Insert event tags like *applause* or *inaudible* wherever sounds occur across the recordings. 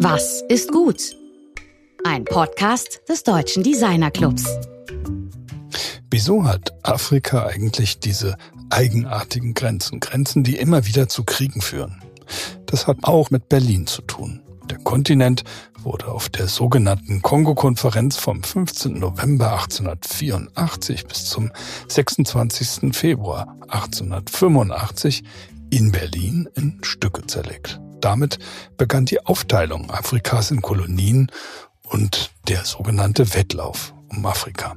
Was ist gut? Ein Podcast des Deutschen Designerclubs. Wieso hat Afrika eigentlich diese eigenartigen Grenzen? Grenzen, die immer wieder zu Kriegen führen. Das hat auch mit Berlin zu tun. Der Kontinent wurde auf der sogenannten Kongo-Konferenz vom 15. November 1884 bis zum 26. Februar 1885 in Berlin in Stücke zerlegt. Damit begann die Aufteilung Afrikas in Kolonien und der sogenannte Wettlauf um Afrika.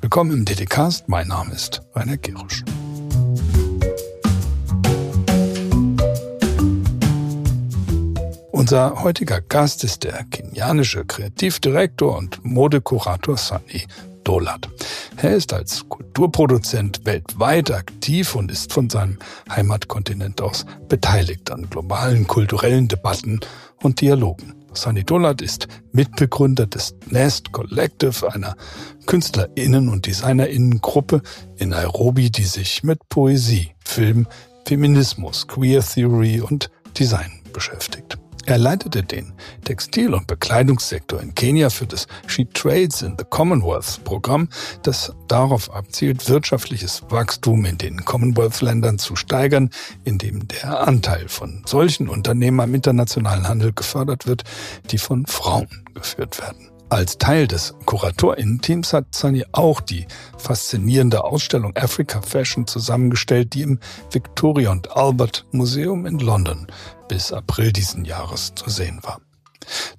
Willkommen im DDcast, mein Name ist Rainer Gerisch. Unser heutiger Gast ist der kenianische Kreativdirektor und Modekurator Sunny Dolat. Er ist als Kulturproduzent weltweit aktiv und ist von seinem Heimatkontinent aus beteiligt an globalen kulturellen Debatten und Dialogen. Sunny Dolat ist Mitbegründer des Nest Collective, einer KünstlerInnen- und DesignerInnen-Gruppe in Nairobi, die sich mit Poesie, Film, Feminismus, Queer Theory und Design beschäftigt. Er leitete den Textil- und Bekleidungssektor in Kenia für das She Trades in the Commonwealth Programm, das darauf abzielt, wirtschaftliches Wachstum in den Commonwealth-Ländern zu steigern, indem der Anteil von solchen Unternehmen am internationalen Handel gefördert wird, die von Frauen geführt werden. Als Teil des KuratorInnen-Teams hat Sunny auch die faszinierende Ausstellung Africa Fashion zusammengestellt, die im Victoria und Albert Museum in London bis April diesen Jahres zu sehen war.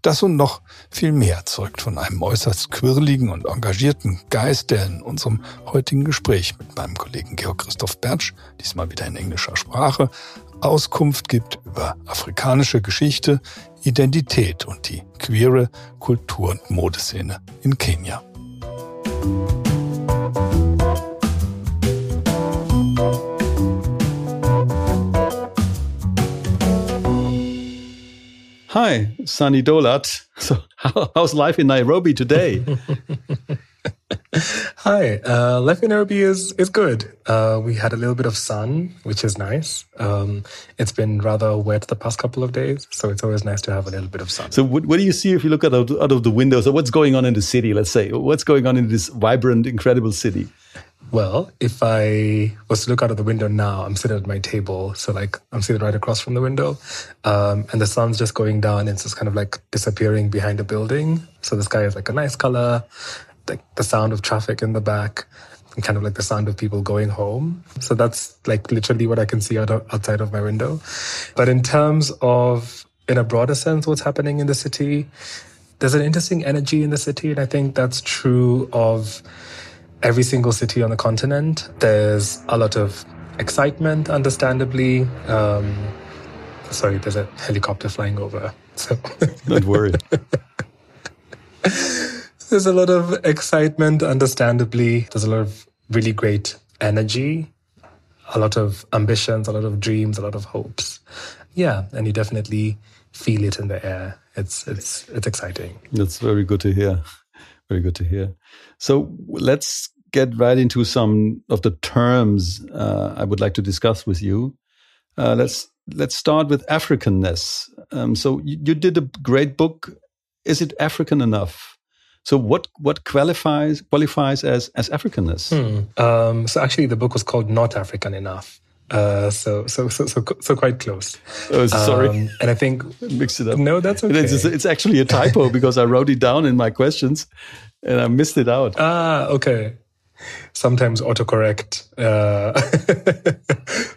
Das und noch viel mehr zeugt von einem äußerst quirligen und engagierten Geist, der in unserem heutigen Gespräch mit meinem Kollegen Georg Christoph Bertsch, diesmal wieder in englischer Sprache, Auskunft gibt über afrikanische Geschichte, Identität und die queere Kultur- und Modeszene in Kenia. Hi, Sunny Dolat. So, how, *laughs* how's life in Nairobi today? *laughs* Hi, uh, life in Nairobi is is good. Uh, we had a little bit of sun, which is nice. Um, it's been rather wet the past couple of days, so it's always nice to have a little bit of sun. So, what, what do you see if you look out of, out of the window? So, what's going on in the city? Let's say, what's going on in this vibrant, incredible city? Well, if I was to look out of the window now, I'm sitting at my table. So, like, I'm sitting right across from the window. Um, and the sun's just going down. And it's just kind of like disappearing behind a building. So, the sky is like a nice color like the sound of traffic in the back and kind of like the sound of people going home. So that's like literally what I can see out outside of my window. But in terms of, in a broader sense, what's happening in the city, there's an interesting energy in the city. And I think that's true of every single city on the continent. There's a lot of excitement, understandably. Um, sorry, there's a helicopter flying over. So don't worry. *laughs* There's a lot of excitement, understandably. There's a lot of really great energy, a lot of ambitions, a lot of dreams, a lot of hopes. Yeah, and you definitely feel it in the air. It's it's it's exciting. That's very good to hear. Very good to hear. So let's get right into some of the terms uh, I would like to discuss with you. Uh, let's let's start with Africanness. Um, so you, you did a great book. Is it African enough? So what what qualifies qualifies as as Africanness? Hmm. Um, so actually, the book was called Not African Enough. Uh, so, so, so, so, so quite close. Oh, sorry. Um, and I think mixed it up. No, that's okay. It's, it's, actually a typo *laughs* because I wrote it down in my questions and I missed it out. Ah, okay. Sometimes autocorrect uh,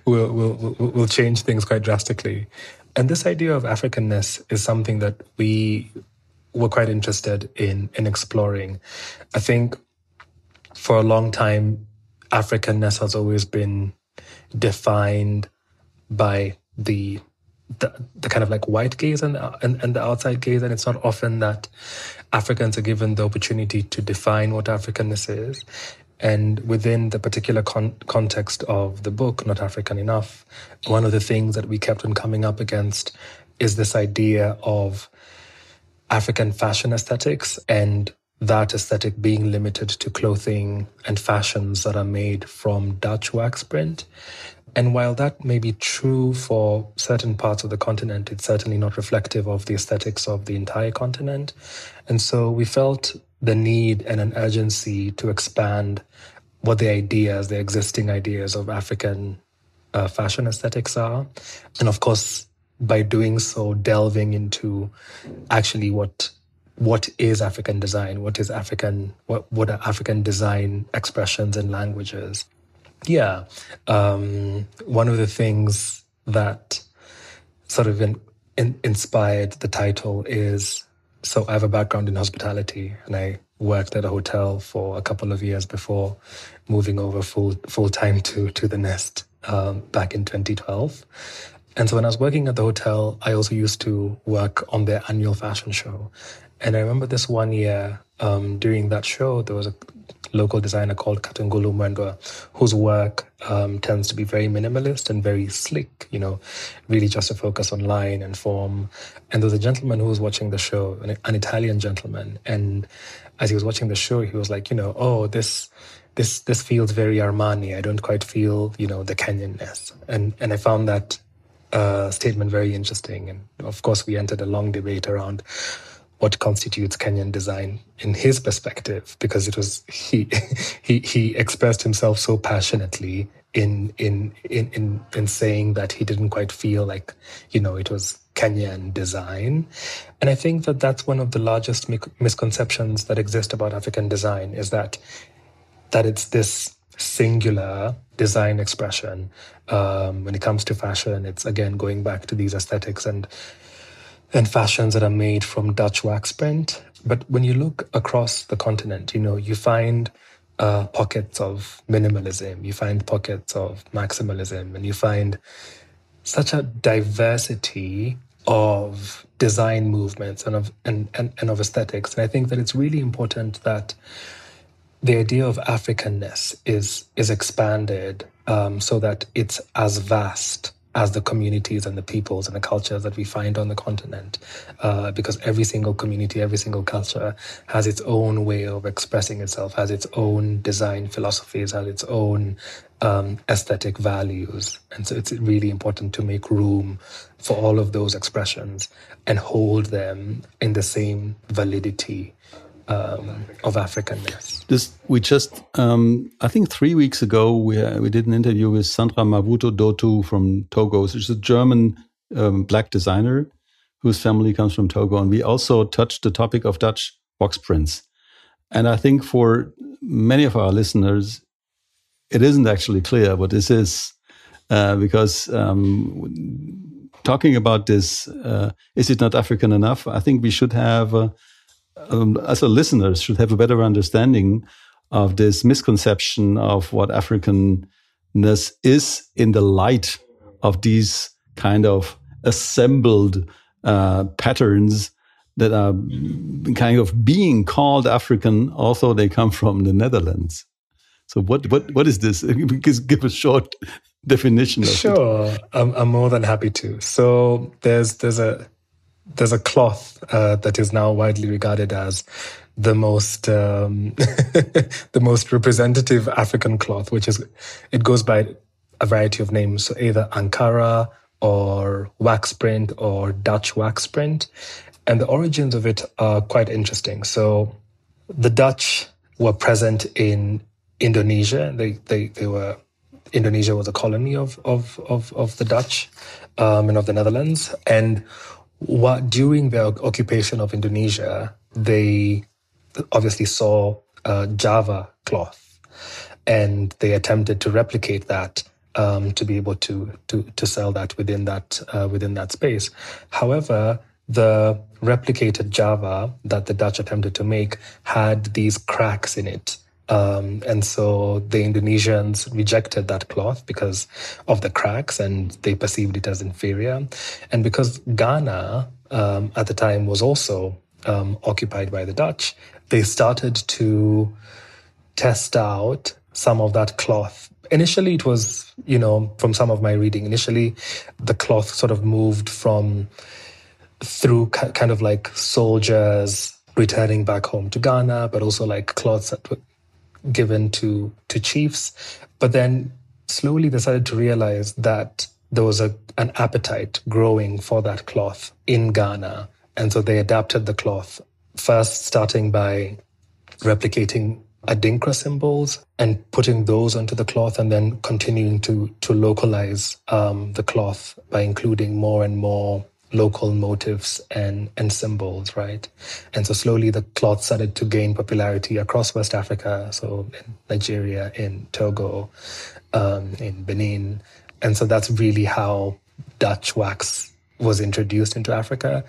*laughs* will, will, will will change things quite drastically. And this idea of Africanness is something that we were quite interested in in exploring. I think for a long time, Africanness has always been defined by the the, the kind of like white gaze and, and and the outside gaze, and it's not often that Africans are given the opportunity to define what Africanness is. And within the particular con- context of the book, Not African Enough, one of the things that we kept on coming up against is this idea of African fashion aesthetics and that aesthetic being limited to clothing and fashions that are made from Dutch wax print. And while that may be true for certain parts of the continent, it's certainly not reflective of the aesthetics of the entire continent. And so we felt the need and an urgency to expand what the ideas, the existing ideas of African uh, fashion aesthetics are. And of course, by doing so, delving into actually what what is African design, what is African, what what are African design expressions and languages. Yeah, um, one of the things that sort of in, in, inspired the title is so I have a background in hospitality, and I worked at a hotel for a couple of years before moving over full full time to to the Nest um, back in 2012. And so when I was working at the hotel, I also used to work on their annual fashion show. And I remember this one year um, during that show, there was a local designer called Katungulu Mwendwa, whose work um, tends to be very minimalist and very slick, you know, really just a focus on line and form. And there was a gentleman who was watching the show, an, an Italian gentleman. And as he was watching the show, he was like, you know, oh, this this this feels very Armani. I don't quite feel, you know, the Kenyanness. And and I found that uh, statement very interesting. And of course, we entered a long debate around what constitutes Kenyan design in his perspective, because it was he *laughs* he he expressed himself so passionately in in in in in saying that he didn't quite feel like you know it was Kenyan design, and I think that that's one of the largest misconceptions that exist about African design is that that it's this singular design expression. Um, when it comes to fashion, it's again going back to these aesthetics and and fashions that are made from Dutch wax print. But when you look across the continent, you know, you find uh, pockets of minimalism, you find pockets of maximalism, and you find such a diversity of design movements and of and, and, and of aesthetics. And I think that it's really important that the idea of Africanness is is expanded um, so that it's as vast as the communities and the peoples and the cultures that we find on the continent, uh, because every single community, every single culture has its own way of expressing itself, has its own design philosophies, has its own um, aesthetic values, and so it's really important to make room for all of those expressions and hold them in the same validity um, of Africanness. This we just um, I think three weeks ago we uh, we did an interview with Sandra Mavuto Dotu from Togo. which is a German um, black designer whose family comes from Togo, and we also touched the topic of Dutch wax prints. And I think for many of our listeners, it isn't actually clear what this is, uh, because um, talking about this, uh, is it not African enough? I think we should have. Uh, um, as a listener should have a better understanding of this misconception of what Africanness is in the light of these kind of assembled uh, patterns that are kind of being called African, although they come from the Netherlands. So what what what is this? *laughs* Give a short definition. sure, I'm, I'm more than happy to. So there's there's a there's a cloth uh, that is now widely regarded as the most um, *laughs* the most representative African cloth, which is it goes by a variety of names, so either Ankara or wax print or Dutch wax print, and the origins of it are quite interesting. So the Dutch were present in Indonesia. They they they were Indonesia was a colony of of of, of the Dutch um, and of the Netherlands, and what, during the occupation of Indonesia, they obviously saw uh, Java cloth, and they attempted to replicate that um, to be able to to to sell that within that uh, within that space. However, the replicated Java that the Dutch attempted to make had these cracks in it um, and so the Indonesians rejected that cloth because of the cracks and they perceived it as inferior. And because Ghana um, at the time was also um, occupied by the Dutch, they started to test out some of that cloth. Initially, it was, you know, from some of my reading, initially the cloth sort of moved from through kind of like soldiers' returning back home to Ghana, but also like cloths that were given to to chiefs. But then slowly they started to realize that there was a, an appetite growing for that cloth in Ghana. And so they adapted the cloth, first starting by replicating Adinkra symbols and putting those onto the cloth and then continuing to, to localize um, the cloth by including more and more local motifs and, and symbols, right? And so slowly the cloth started to gain popularity across West Africa, so in Nigeria, in Togo, um, in Benin. And so that's really how Dutch wax was introduced into Africa.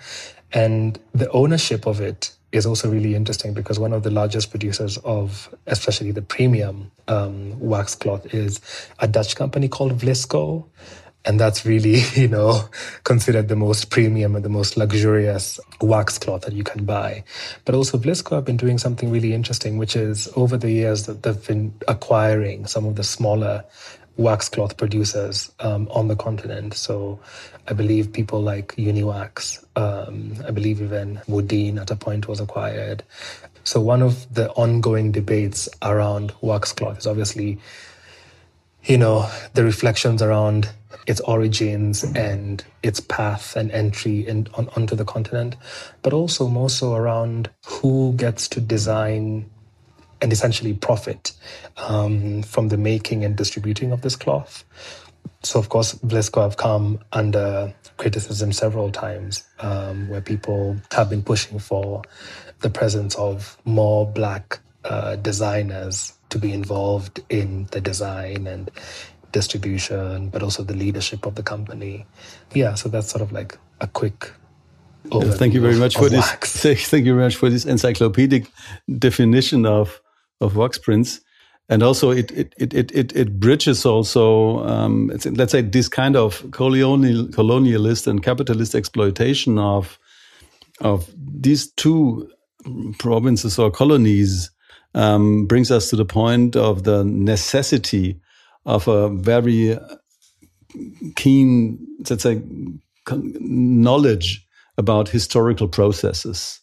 And the ownership of it is also really interesting because one of the largest producers of, especially the premium um, wax cloth, is a Dutch company called Vlisco. And that's really, *laughs* you know, considered the most premium and the most luxurious wax cloth that you can buy. But also Vlisco have been doing something really interesting, which is over the years that they've been acquiring some of the smaller wax cloth producers um, on the continent. So I believe people like Uniwax, um, I believe even Woodin at a point was acquired. So one of the ongoing debates around wax cloth is obviously, you know, the reflections around its origins and its path and entry in, on, onto the continent, but also more so around who gets to design and essentially profit um, from the making and distributing of this cloth. So, of course, Vlisco have come under criticism several times, um, where people have been pushing for the presence of more black uh, designers to be involved in the design and distribution, but also the leadership of the company. Yeah, so that's sort of like a quick. Thank you very much for wax. *laughs* this. Thank you very much for this encyclopedic definition of of wax prints. And also, it it it it it, bridges also, um, let's say, this kind of colonial colonialist and capitalist exploitation of of these two provinces or colonies um, brings us to the point of the necessity of a very keen, let's say, knowledge about historical processes.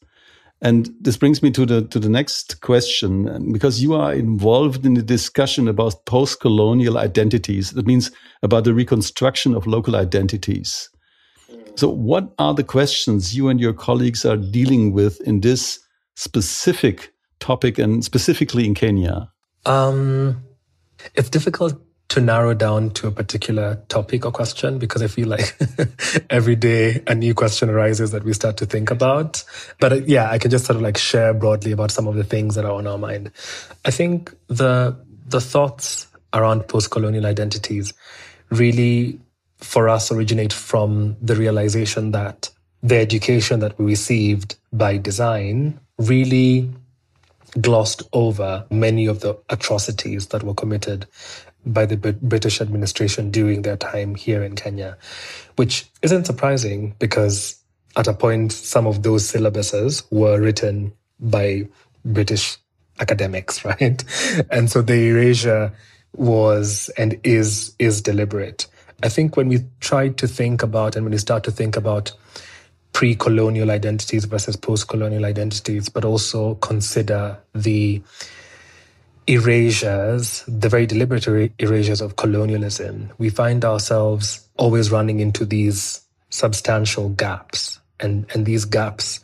And this brings me to the to the next question, because you are involved in the discussion about post-colonial identities. That means about the reconstruction of local identities. So, what are the questions you and your colleagues are dealing with in this specific topic, and specifically in Kenya? Um, it's difficult to narrow down to a particular topic or question because I feel like *laughs* every day a new question arises that we start to think about. But uh, yeah, I can just sort of like share broadly about some of the things that are on our mind. I think the the thoughts around post-colonial identities really for us originate from the realization that the education that we received by design really glossed over many of the atrocities that were committed by the British administration during their time here in Kenya, which isn't surprising because at a point, some of those syllabuses were written by British academics, *laughs* right? And so the erasure was and is is deliberate. I think when we try to think about and when we start to think about pre-colonial identities versus post-colonial identities, but also consider the erasures, the very deliberate erasures of colonialism, we find ourselves always running into these substantial gaps. And, and these gaps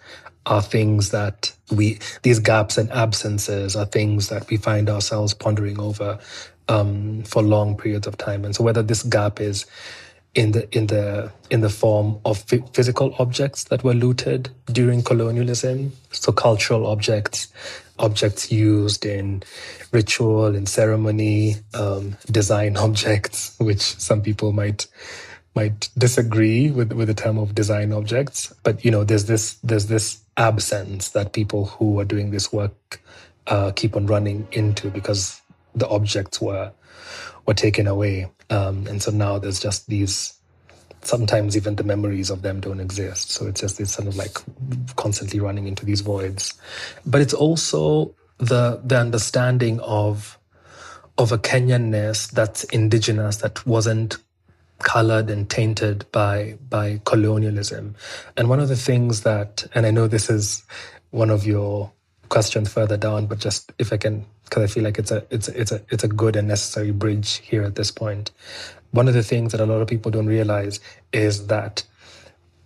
are things that we, these gaps and absences are things that we find ourselves pondering over um, for long periods of time. And so whether this gap is in the in the in the form of physical objects that were looted during colonialism, so cultural objects, objects used in ritual and ceremony, um, design *laughs* objects, which some people might might disagree with with the term of design objects. But you know, there's this there's this absence that people who are doing this work uh, keep on running into because the objects were were taken away. Um, and so now there's just these, sometimes even the memories of them don't exist. So it's just this sort of like constantly running into these voids. But it's also the, the understanding of, of a Kenyanness that's indigenous, that wasn't colored and tainted by by colonialism. And one of the things that, and I know this is one of your questions further down, but just if I can, because I feel like it's a it's it's a it's a good and necessary bridge here at this point. One of the things that a lot of people don't realize is that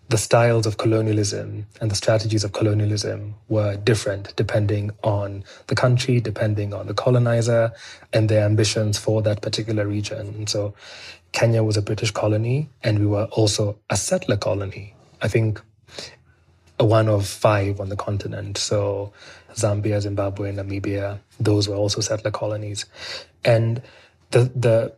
the styles of colonialism and the strategies of colonialism were different depending on the country, depending on the colonizer, and their ambitions for that particular region. And so Kenya was a British colony, and we were also a settler colony. I think one of five on the continent. So Zambia, Zimbabwe, and Namibia, those were also settler colonies. And the the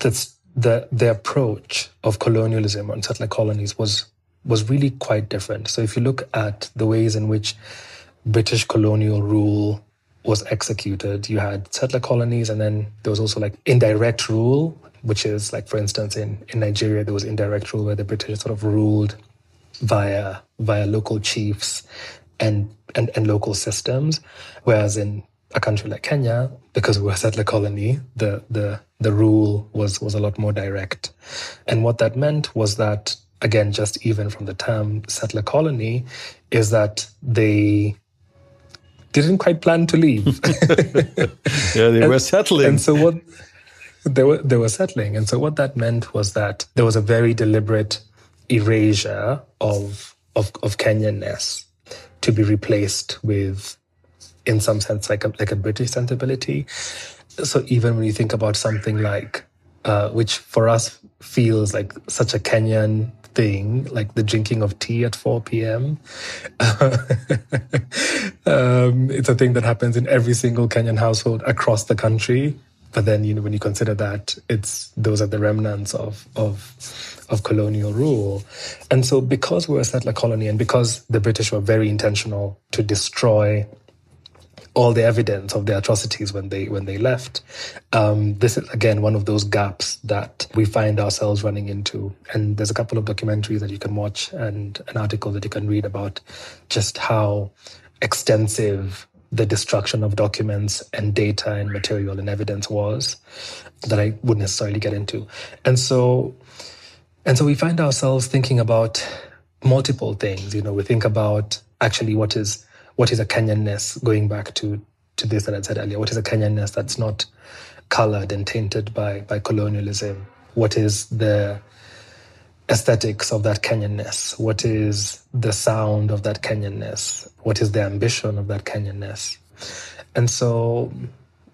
the the the approach of colonialism on settler colonies was was really quite different. So if you look at the ways in which British colonial rule was executed, you had settler colonies, and then there was also like indirect rule, which is like, for instance, in, in Nigeria, there was indirect rule where the British sort of ruled via via local chiefs and, and, and local systems. Whereas in a country like Kenya, because we were a settler colony, the, the, the rule was, was a lot more direct. And what that meant was that, again, just even from the term settler colony, is that they didn't quite plan to leave. *laughs* yeah, they *laughs* and, were settling. And so what they were they were settling. And so what that meant was that there was a very deliberate erasure of of, of Kenyanness to be replaced with in some sense like a like a British sensibility. So even when you think about something like uh, which for us feels like such a Kenyan thing, like the drinking of tea at 4 p.m. *laughs* um, it's a thing that happens in every single Kenyan household across the country. But then, you know, when you consider that, it's those are the remnants of of of colonial rule. And so, because we're a settler colony, and because the British were very intentional to destroy all the evidence of the atrocities when they when they left. Um, this is again one of those gaps that we find ourselves running into. And there's a couple of documentaries that you can watch and an article that you can read about just how extensive the destruction of documents and data and material and evidence was that I wouldn't necessarily get into. And so and so we find ourselves thinking about multiple things. You know, we think about actually what is what is a Kenyanness, going back to to this that I said earlier, what is a Kenyanness that's not colored and tainted by by colonialism? What is the aesthetics of that Kenyanness? What is the sound of that Kenyanness? What is the ambition of that Kenyanness? And so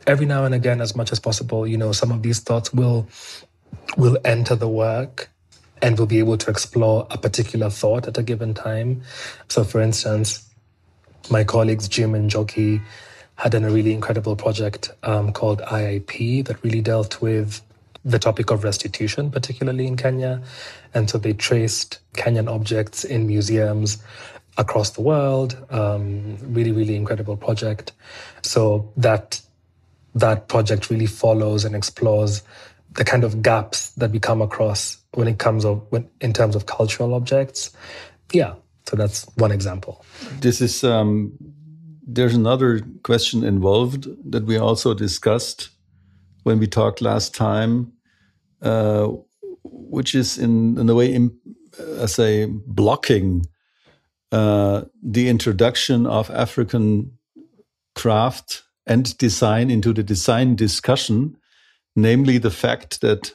every now and again, as much as possible, you know, some of these thoughts will will enter the work and we'll be able to explore a particular thought at a given time. So for instance, my colleagues Jim and Njoki had done a really incredible project um, called IIP that really dealt with the topic of restitution, particularly in Kenya. And so they traced Kenyan objects in museums across the world. Um, really, really incredible project. So that that project really follows and explores the kind of gaps that we come across when it comes of when, in terms of cultural objects. Yeah, so that's one example. This is um, there's another question involved that we also discussed when we talked last time, uh, which is in in a way, in, uh, say, blocking uh, the introduction of African craft and design into the design discussion, namely the fact that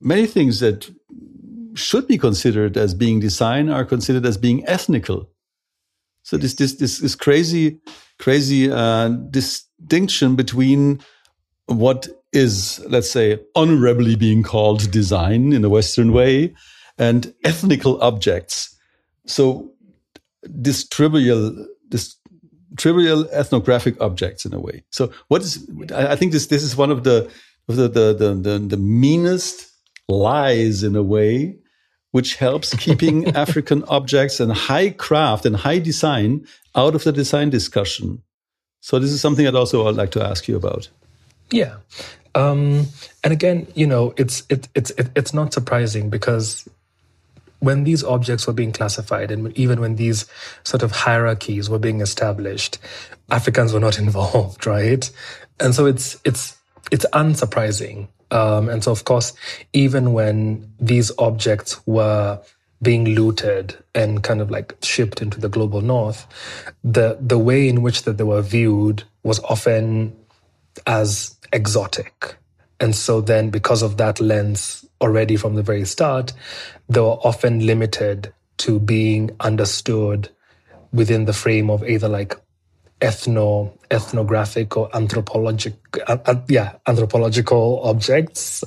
many things that should be considered as being design are considered as being ethnical. So this this this, this crazy crazy uh, distinction between what is let's say honorably being called design in a Western way and ethnical objects so this trivial this trivial ethnographic objects in a way. So what is i think this this is one of the of the the the, the, the meanest lies in a way which helps keeping *laughs* african objects and high craft and high design out of the design discussion. So this is something i'd also like to ask you about. Yeah. Um, and again you know it's it, it's it, it's not surprising because when these objects were being classified and even when these sort of hierarchies were being established, Africans were not *laughs* involved, right? And so it's it's it's unsurprising. Um, and so, of course, even when these objects were being looted and kind of like shipped into the global north, the the way in which that they were viewed was often as exotic. And so then because of that lens already from the very start, they were often limited to being understood within the frame of either like ethno ethnographic or anthropologic uh, uh, yeah anthropological objects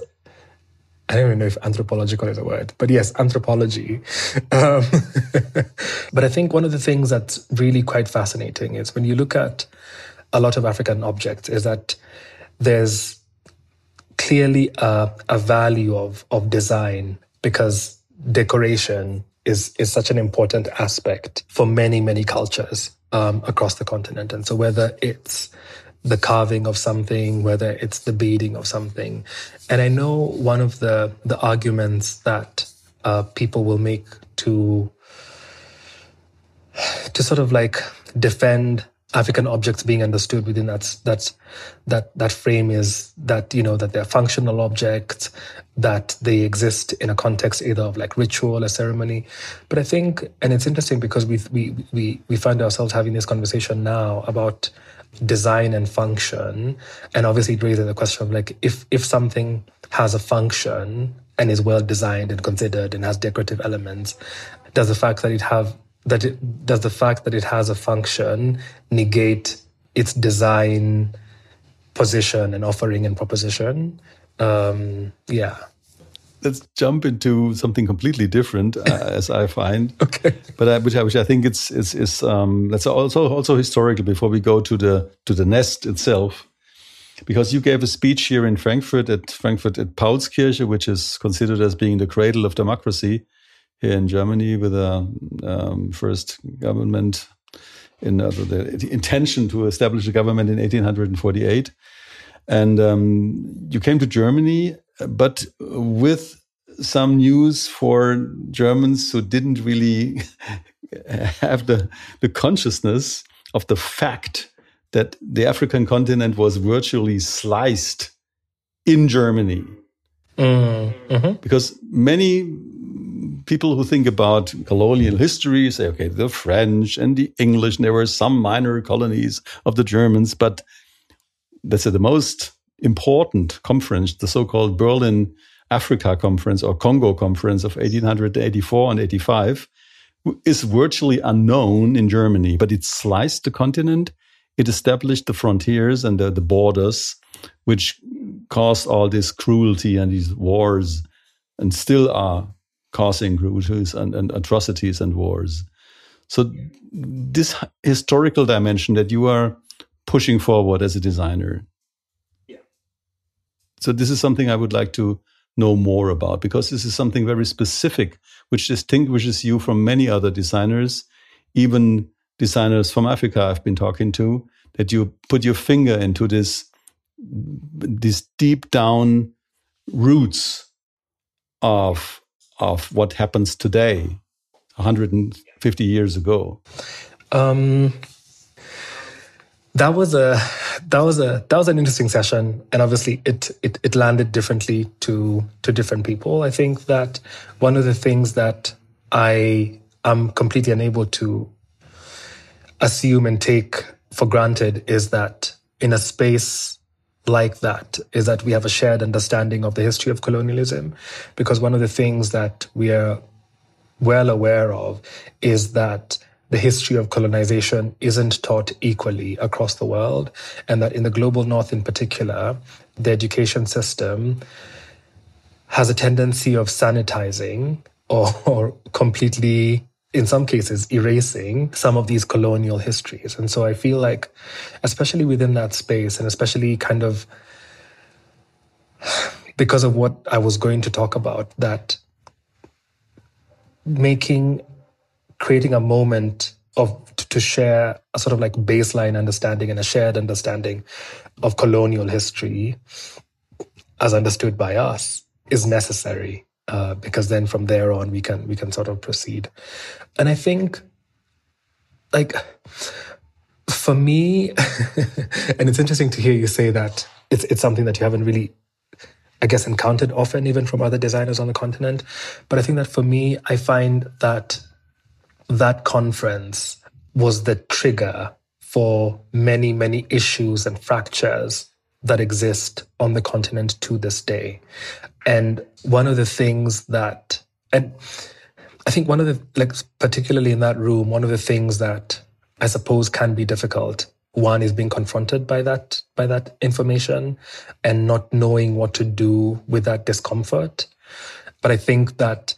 I don't even know if anthropological is a word, but yes, anthropology. *laughs* Um, *laughs* but I think one of the things that's really quite fascinating is when you look at a lot of African objects, is that there's clearly a, a value of, of design because decoration is, is such an important aspect for many, many cultures um, across the continent. And so whether it's the carving of something, whether it's the beading of something. And I know one of the the arguments that uh, people will make to to sort of like defend African objects being understood within that that's that that frame is that you know that they're functional objects that they exist in a context either of like ritual or ceremony but i think and it's interesting because we we we we find ourselves having this conversation now about design and function. And obviously it raises the question of like if if something has a function and is well designed and considered and has decorative elements, does the fact that it have that it does the fact that it has a function negate its design position and offering and proposition? Um, yeah let's jump into something completely different, uh, *laughs* as I find. okay. But I, which I, which I think it's is is um, let's also also historical before we go to the to the nest itself, because you gave a speech here in Frankfurt at Frankfurt at Paulskirche, which is considered as being the cradle of democracy here in Germany, with a um, first government in uh, the, intention to establish a government in 1848. And um, you came to Germany but with some news for Germans who didn't really *laughs* have the, the consciousness of the fact that the African continent was virtually sliced in Germany. Mm -hmm. Because many people who think about colonial history say, okay, the French and the English, and there were some minor colonies of the Germans, but that's the most important conference, the so-called Berlin Africa Conference or Congo Conference of 1884 and 85, is virtually unknown in Germany, but it sliced the continent. It established the frontiers and the, the borders, which caused all this cruelty and these wars, and still are causing cruelties and, and atrocities and wars. So, this historical dimension that you are pushing forward as a designer, Yeah. so this is something I would like to know more about because this is something very specific which distinguishes you from many other designers, even designers from Africa I've been talking to, that you put your finger into this these deep down roots of of what happens today 150 years ago um, that was a that was a that was an interesting session, and obviously it it it landed differently to to different people. I think that one of the things that I am completely unable to assume and take for granted is that in a space like that is that we have a shared understanding of the history of colonialism because one of the things that we are well aware of is that the history of colonization isn't taught equally across the world, and that in the global north in particular, the education system has a tendency of sanitizing or, or *laughs* completely in some cases erasing some of these colonial histories. And so i feel like especially within that space and especially kind of because of what i was going to talk about that making creating a moment of to share a sort of like baseline understanding and a shared understanding of colonial history as understood by us is necessary uh, because then from there on we can we can sort of proceed and i think like for me *laughs* and it's interesting to hear you say that it's it's something that you haven't really I guess, encountered often, even from other designers on the continent. But I think that for me, I find that that conference was the trigger for many, many issues and fractures that exist on the continent to this day. And one of the things that, and I think one of the, like, particularly in that room, one of the things that I suppose can be difficult one is being confronted by that by that information and not knowing what to do with that discomfort. But i think that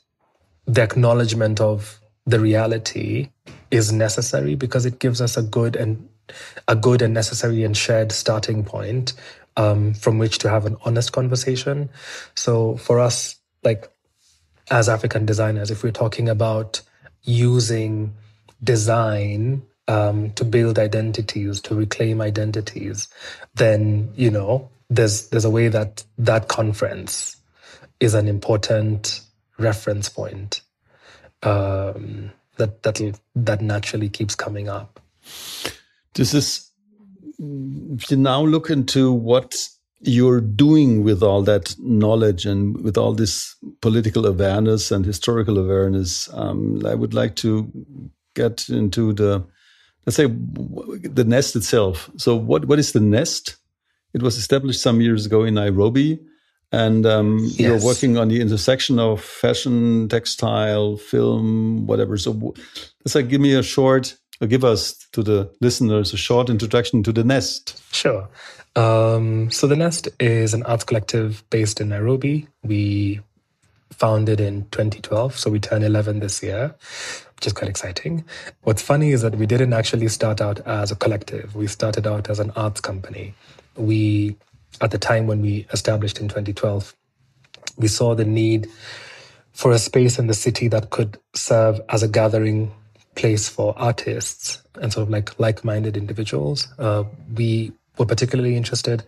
the acknowledgement of the reality is necessary because it gives us a good and a good and necessary and shared starting point um, from which to have an honest conversation so for us like as african designers if we're talking about using design um, to build identities, to reclaim identities, then you know there's there's a way that that conference is an important reference point um, that that that naturally keeps coming up. This is you now look into what you're doing with all that knowledge and with all this political awareness and historical awareness. Um, I would like to get into the let's say the nest itself. So what what is the nest? It was established some years ago in Nairobi, and um, yes. you're working on the intersection of fashion, textile, film, whatever. So let's say give me a short, or give us to the listeners a short introduction to the nest. Sure. Um, so the nest is an arts collective based in Nairobi. We founded in 2012, so we turn 11 this year which is quite exciting. What's funny is that we didn't actually start out as a collective. We started out as an arts company. We, at the time when we established in 2012, we saw the need for a space in the city that could serve as a gathering place for artists and sort of like like-minded individuals. Uh, we were particularly interested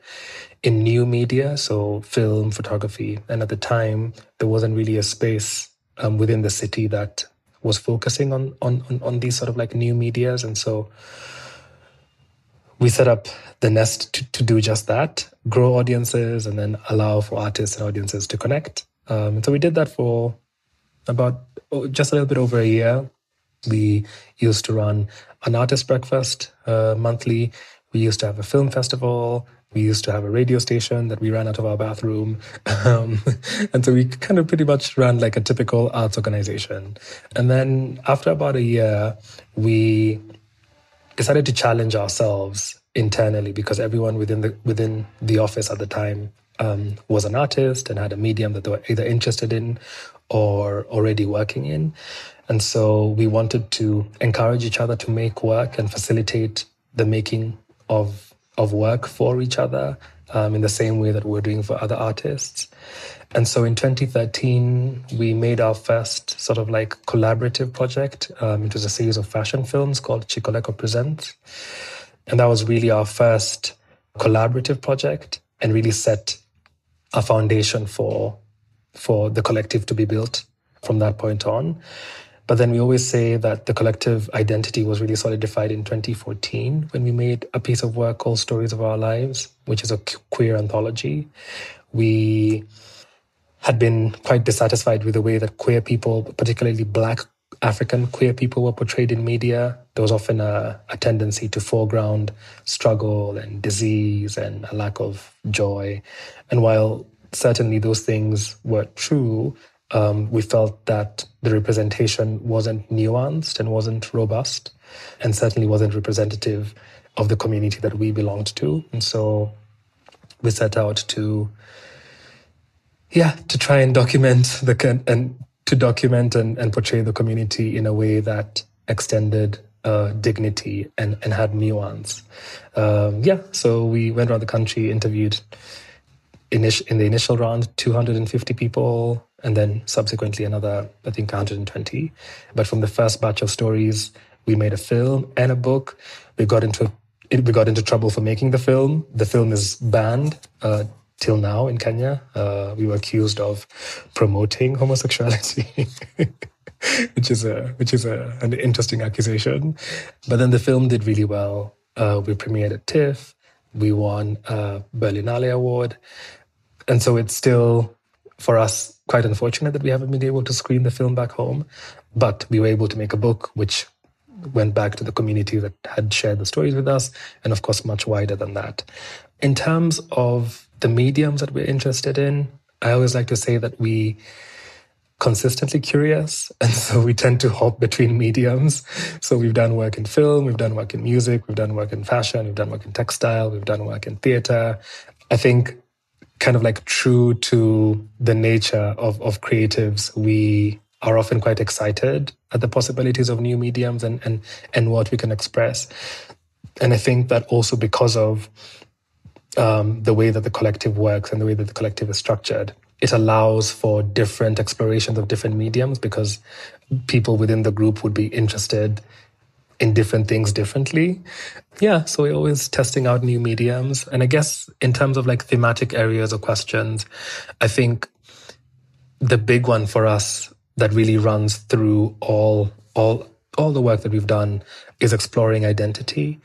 in new media, so film, photography, and at the time there wasn't really a space um, within the city that was focusing on, on, on, on these sort of like new medias. And so we set up the nest to, to do just that, grow audiences and then allow for artists and audiences to connect. Um, so we did that for about oh, just a little bit over a year. We used to run an artist breakfast uh, monthly. We used to have a film festival. We used to have a radio station that we ran out of our bathroom. *laughs* Um, and so we kind of pretty much ran like a typical arts organization. And then after about a year, we decided to challenge ourselves internally because everyone within the within the office at the time um, was an artist and had a medium that they were either interested in or already working in. And so we wanted to encourage each other to make work and facilitate the making of of work for each other um, in the same way that we're doing for other artists. And so in 2013, we made our first sort of like collaborative project. Um, it was a series of fashion films called Chikoleko Presents. And that was really our first collaborative project and really set a foundation for, for the collective to be built from that point on. But then we always say that the collective identity was really solidified in 2014 when we made a piece of work called Stories of Our Lives, which is a queer anthology. We had been quite dissatisfied with the way that queer people, particularly Black African queer people, were portrayed in media. There was often a, a tendency to foreground struggle and disease and a lack of joy. And while certainly those things were true, um, we felt that the representation wasn't nuanced and wasn't robust, and certainly wasn't representative of the community that we belonged to. And so we set out to, yeah, to try and document the and to document and, and portray the community in a way that extended uh, dignity and, and had nuance. Um, yeah, so we went around the country, interviewed in, in the initial round 250 people, and then subsequently another, I think, 120. But from the first batch of stories, we made a film and a book. We got into we got into trouble for making the film. The film is banned uh, till now in Kenya. Uh, we were accused of promoting homosexuality. *laughs* which is a which is a, an interesting accusation, but then the film did really well. Uh, we premiered at TIFF. We won a Berlinale Award and so it's still for us quite unfortunate that we haven't been able to screen the film back home, but we were able to make a book which went back to the community that had shared the stories with us, and of course, much wider than that. In terms of the mediums that we're interested in, I always like to say that we consistently curious. *laughs* And so we tend to hop between mediums. So we've done work in film, we've done work in music, we've done work in fashion, we've done work in textile, we've done work in theater. I think kind of like true to the nature of, of creatives, we are often quite excited at the possibilities of new mediums and, and, and what we can express. And I think that also because of um, the way that the collective works and the way that the collective is structured, it allows for different explorations of different mediums because people within the group would be interested in different things differently. Yeah, so we're always testing out new mediums. And I guess in terms of like thematic areas or questions, I think the big one for us that really runs through all all all the work that we've done is exploring identity.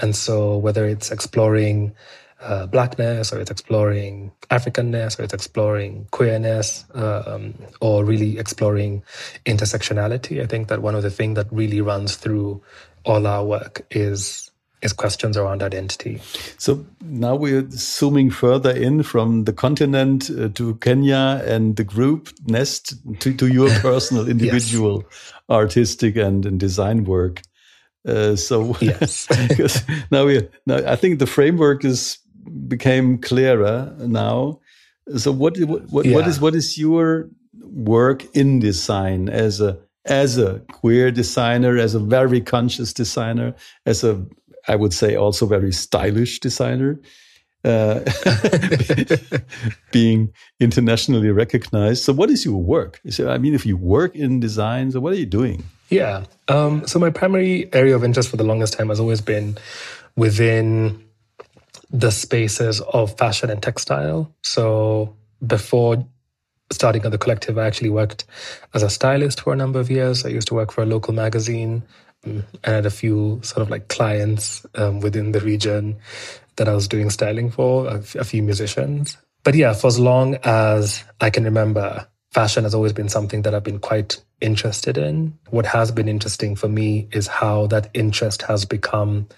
And so whether it's exploring uh, blackness or it's exploring Africanness or it's exploring queerness um, or really exploring intersectionality, I think that one of the things that really runs through all our work is is questions around identity. So now we're zooming further in from the continent uh, to Kenya and the group Nest to, to your *laughs* personal, individual, yes. artistic and, and design work. Uh, so yes, *laughs* now we now I think the framework is became clearer now. So what what yeah. what is what is your work in design as a as a queer designer, as a very conscious designer, as a I would say also very stylish designer, uh, *laughs* being internationally recognized. So, what is your work? So, I mean, if you work in design, so what are you doing? Yeah. Um, so, my primary area of interest for the longest time has always been within the spaces of fashion and textile. So, before starting at the collective, I actually worked as a stylist for a number of years. I used to work for a local magazine and had a few sort of like clients um, within the region that I was doing styling for, a, a few musicians. But yeah, for as long as I can remember, fashion has always been something that I've been quite interested in. What has been interesting for me is how that interest has become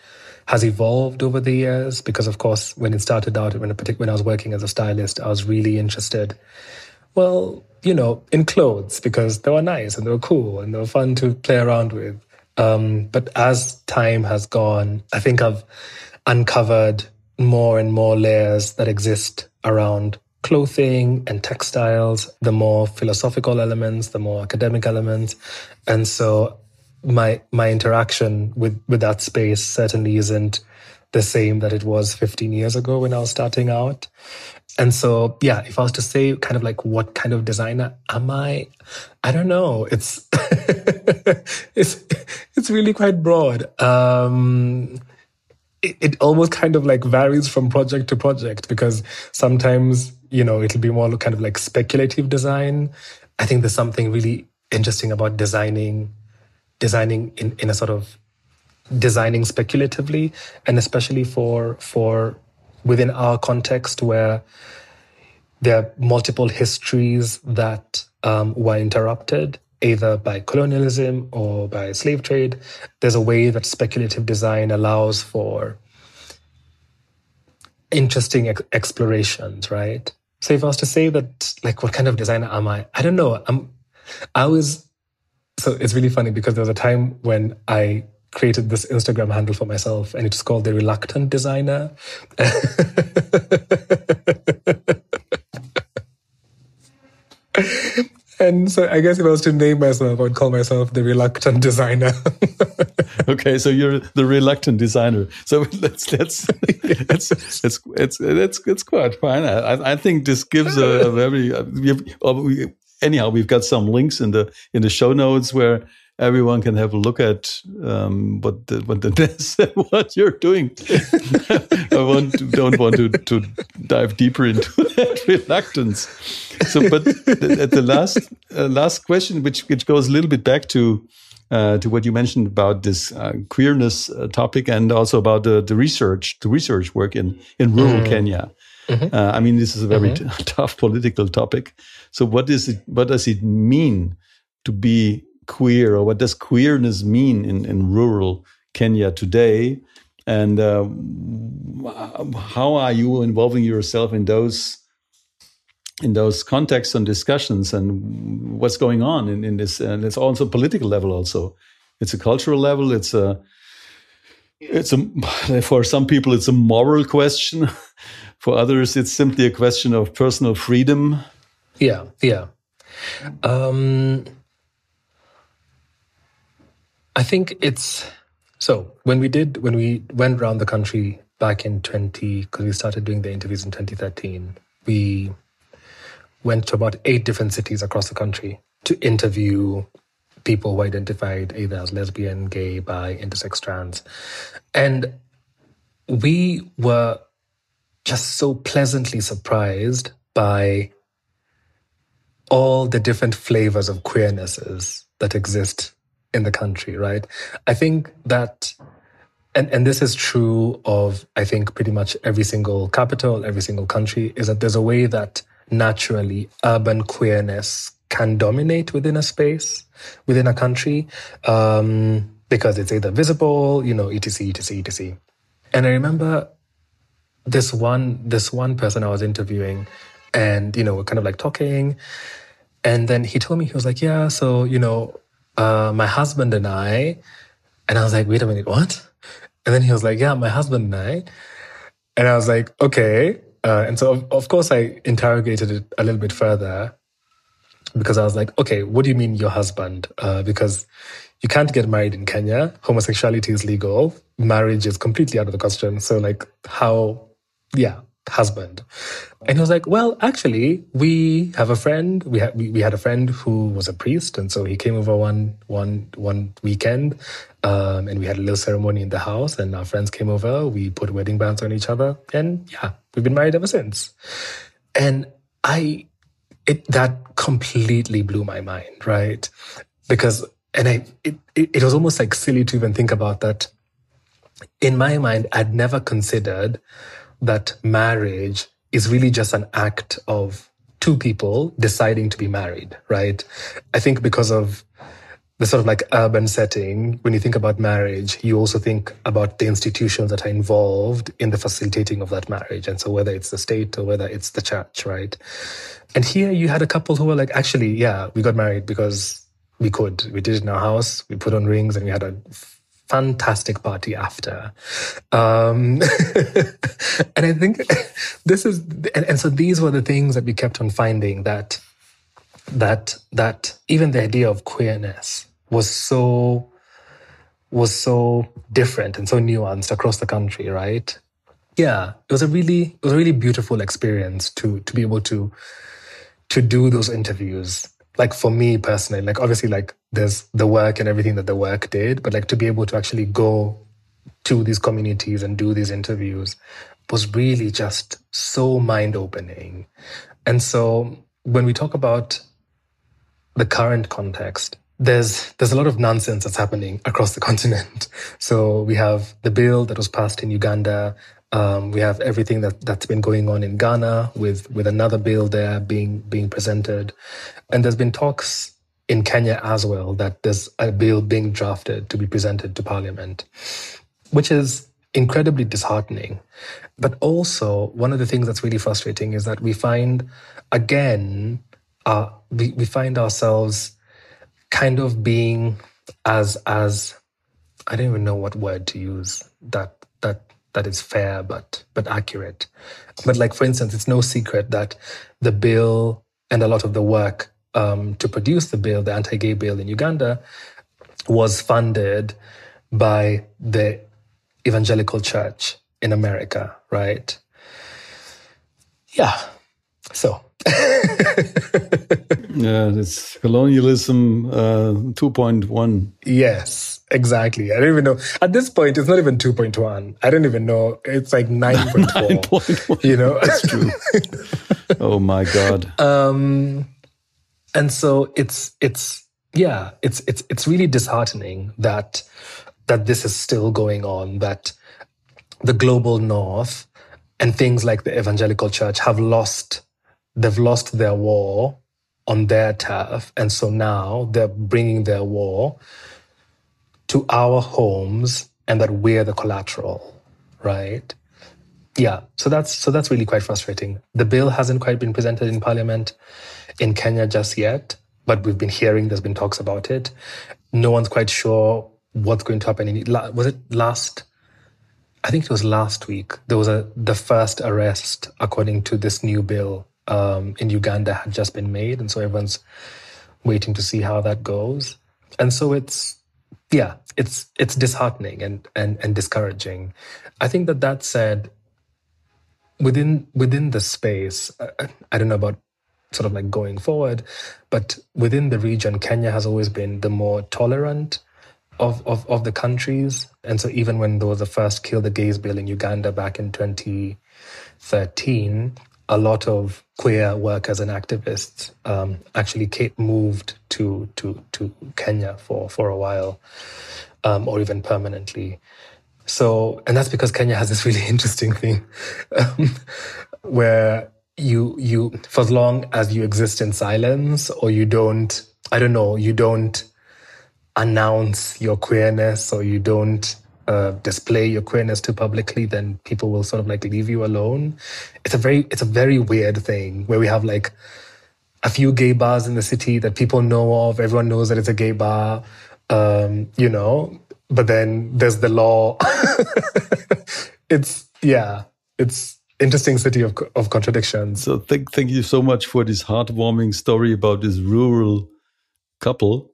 has evolved over the years because of course when it started out when, when I was working as a stylist I was really interested well you know in clothes because they were nice and they were cool and they were fun to play around with um, but as time has gone, I think I've uncovered more and more layers that exist around clothing and textiles, the more philosophical elements, the more academic elements. And so my my interaction with, with that space certainly isn't the same that it was 15 years ago when I was starting out. And so, yeah, if I was to say kind of like what kind of designer am I? I don't know. It's *laughs* it's it's really quite broad. Um, it, it almost kind of like varies from project to project because sometimes you know it'll be more kind of like speculative design. I think there's something really interesting about designing designing in, in a sort of designing speculatively and especially for for within our context where there are multiple histories that um, were interrupted either by colonialism or by slave trade. There's a way that speculative design allows for interesting ex- explorations, right? So if I was to say that, like, what kind of designer am I? I don't know. I'm, I was, so it's really funny because there was a time when I created this Instagram handle for myself, and it's called the Reluctant Designer. *laughs* and so I guess if I was to name myself, I would call myself the Reluctant Designer. *laughs* okay, so you're the Reluctant Designer. So *laughs* let's let's let's it's it's it's it's quite fine. I, I think this gives a, a very uh, we we, anyhow we've got some links in the in the show notes where everyone can have a look at um, what the, what the *laughs* what you're doing. *laughs* I want to, don't want to, to dive deeper into *laughs* that reluctance. So, but at the last uh, last question, which which goes a little bit back to uh, to what you mentioned about this uh, queerness uh, topic and also about the, the research the research work in in rural mm. Kenya. Mm-hmm. Uh, I mean, this is a very mm-hmm. t- tough political topic. So, what is it? What does it mean to be queer, or what does queerness mean in, in rural Kenya today? And uh, how are you involving yourself in those in those contexts and discussions and what's going on in, in this and it's also political level also it's a cultural level it's a it's a *sighs* for some people it's a moral question *laughs* for others it's simply a question of personal freedom yeah yeah um i think it's so when we did when we went around the country back in 20 because we started doing the interviews in 2013 we went to about eight different cities across the country to interview people who identified either as lesbian, gay, bi, intersex, trans. And we were just so pleasantly surprised by all the different flavors of queernesses that exist in the country, right? I think that and, and this is true of I think pretty much every single capital, every single country, is that there's a way that naturally urban queerness can dominate within a space, within a country, um, because it's either visible, you know, etc, etc, etc. And I remember this one, this one person I was interviewing, and you know, we're kind of like talking, and then he told me he was like, yeah, so you know, uh, my husband and I, and I was like, wait a minute, what? And then he was like, yeah, my husband and I, and I was like, okay. Uh, and so, of, of course, I interrogated it a little bit further because I was like, okay, what do you mean your husband? Uh, because you can't get married in Kenya. Homosexuality is legal. Marriage is completely out of the question. So, like, how, yeah, husband. And he was like, well, actually, we have a friend. We had we, we had a friend who was a priest, and so he came over one one one weekend, um, and we had a little ceremony in the house. And our friends came over. We put wedding bands on each other, and yeah, we've been married ever since. And I, it that completely blew my mind, right? Because and I it, it, it was almost like silly to even think about that. In my mind, I'd never considered that marriage is really just an act of two people deciding to be married, right? I think because of the sort of like urban setting, when you think about marriage, you also think about the institutions that are involved in the facilitating of that marriage. And so whether it's the state or whether it's the church, right? And here you had a couple who were like, actually, yeah, we got married because we could. We did it in our house. We put on rings and we had a fantastic party after. Um, *laughs* and I think this is, and, and so these were the things that we kept on finding that, that, that even the idea of queerness was so, was so different and so nuanced across the country, right? Yeah, it was a really, it was a really beautiful experience to, to be able to, to do those interviews like for me personally, like obviously like there's the work and everything that the work did, but like to be able to actually go to these communities and do these interviews was really just so mind opening. And so when we talk about the current context, there's there's a lot of nonsense that's happening across the *laughs* continent. So we have the bill that was passed in Uganda um, we have everything that, that's been going on in Ghana with, with another bill there being, being presented. And there's been talks in Kenya as well that there's a bill being drafted to be presented to parliament, which is incredibly disheartening. But also, one of the things that's really frustrating is that we find, again, uh, we, we find ourselves kind of being as, as, I don't even know what word to use that, that is fair but but accurate. But like for instance, it's no secret that the bill and a lot of the work um, to produce the bill, the anti-gay bill in Uganda, was funded by the evangelical church in America, right? Yeah. So. *laughs* yeah, it's colonialism uh, 2.1. Yes. Exactly. I don't even know. At this point, it's not even 2.1. I don't even know. It's like *laughs* 9.4. 9.1. You know? That's true. *laughs* oh my God. Um, and so it's, it's, yeah, it's, it's, it's really disheartening that, that this is still going on, that the global north and things like the evangelical church have lost, they've lost their war on their turf. And so now they're bringing their war to our homes and that we're the collateral, right? Yeah, so that's so that's really quite frustrating. The bill hasn't quite been presented in Parliament in Kenya just yet, but we've been hearing there's been talks about it. No one's quite sure what's going to happen. In was it last? I think it was last week. There was a the first arrest according to this new bill um, in Uganda had just been made, and so everyone's waiting to see how that goes. And so it's yeah, it's it's disheartening and and and discouraging. I think that that said, within within the space, uh, I don't know about sort of like going forward, but within the region, Kenya has always been the more tolerant of, of, of the countries. And so even when there was the first Kill the Gays bill in Uganda back in 2013, a lot of queer workers and activists um, actually moved to, to, to Kenya for, for a while um, or even permanently. So, and that's because Kenya has this really *laughs* interesting thing um, where you, you, for as long as you exist in silence or you don't, I don't know, you don't announce your queerness or you don't uh, display your queerness too publicly, then people will sort of like leave you alone. It's a very, it's a very weird thing where we have like a few gay bars in the city that people know of. Everyone knows that it's a gay bar, um, you know, but then there's the law. *laughs* it's, yeah, it's interesting city of, of contradictions. So thank, thank you so much for this heartwarming story about this rural couple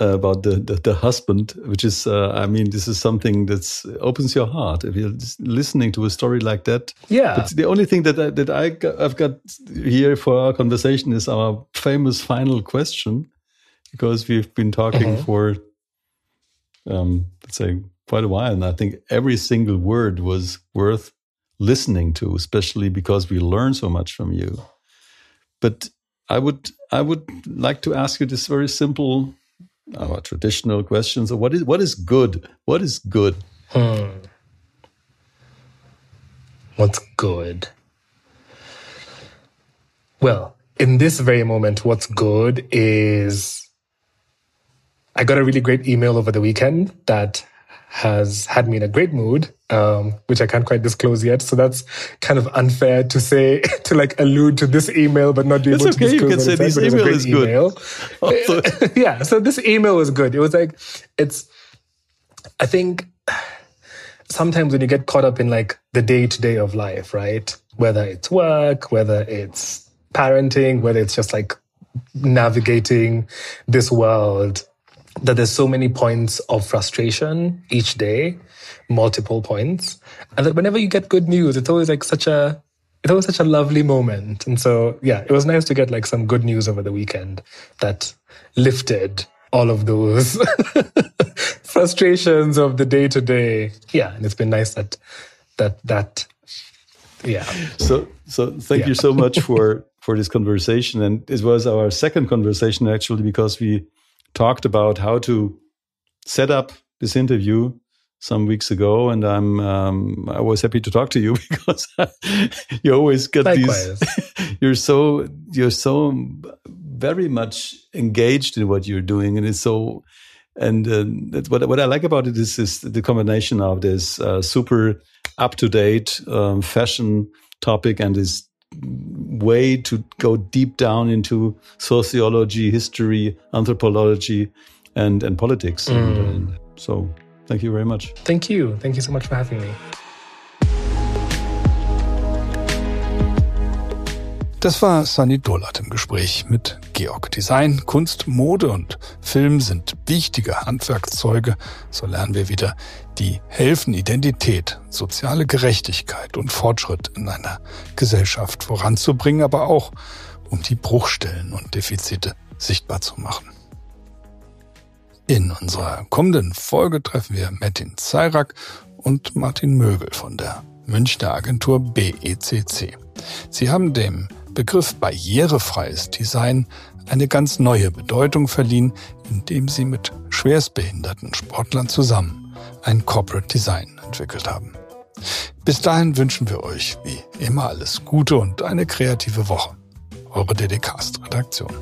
uh, about the, the, the husband, which is, uh, I mean, this is something that opens your heart if you're listening to a story like that. Yeah. But the only thing that I, that I I've got here for our conversation is our famous final question, because we've been talking mm -hmm. for, um, let's say, quite a while, and I think every single word was worth listening to, especially because we learn so much from you. But I would I would like to ask you this very simple our traditional questions. What is what is good? What is good? Hmm. What's good? Well, in this very moment, what's good is I got a really great email over the weekend that has had me in a great mood, um, which I can't quite disclose yet. So that's kind of unfair to say *laughs* to like allude to this email, but not be able it's to okay. disclose. You can say this email is good. Email. *laughs* *laughs* yeah. So this email was good. It was like it's. I think sometimes when you get caught up in like the day to day of life, right? Whether it's work, whether it's parenting, whether it's just like navigating this world that there's so many points of frustration each day, multiple points. And that whenever you get good news, it's always like such a, it's always such a lovely moment. And so, yeah, it was nice to get like some good news over the weekend that lifted all of those *laughs* frustrations of the day to day. Yeah. And it's been nice that, that, that, yeah. So, so thank yeah. you so much *laughs* for, for this conversation. And it was our second conversation actually, because we, talked about how to set up this interview some weeks ago, and I'm um, I was happy to talk to you *laughs* because *laughs* you always get Likewise. these. *laughs* you're so you're so very much engaged in what you're doing, and it's so. And uh, what what I like about it is is the combination of this uh, super up to date um, fashion topic and this way to go deep down into sociology, history, anthropology, and and politics. Mm. And, and so, thank you very much. Thank you. Thank you so much for having me. Das war Sunny Dollard im Gespräch mit Georg. Design, Kunst, Mode und Film sind wichtige Handwerkszeuge. So lernen wir wieder, die helfen, Identität, soziale Gerechtigkeit und Fortschritt in einer Gesellschaft voranzubringen, aber auch um die Bruchstellen und Defizite sichtbar zu machen. In unserer kommenden Folge treffen wir Martin Zeirak und Martin Mögel von der Münchner Agentur BECC. Sie haben dem Begriff barrierefreies Design eine ganz neue Bedeutung verliehen, indem sie mit schwerstbehinderten Sportlern zusammen ein Corporate Design entwickelt haben. Bis dahin wünschen wir euch wie immer alles Gute und eine kreative Woche. Eure DDcast-Redaktion.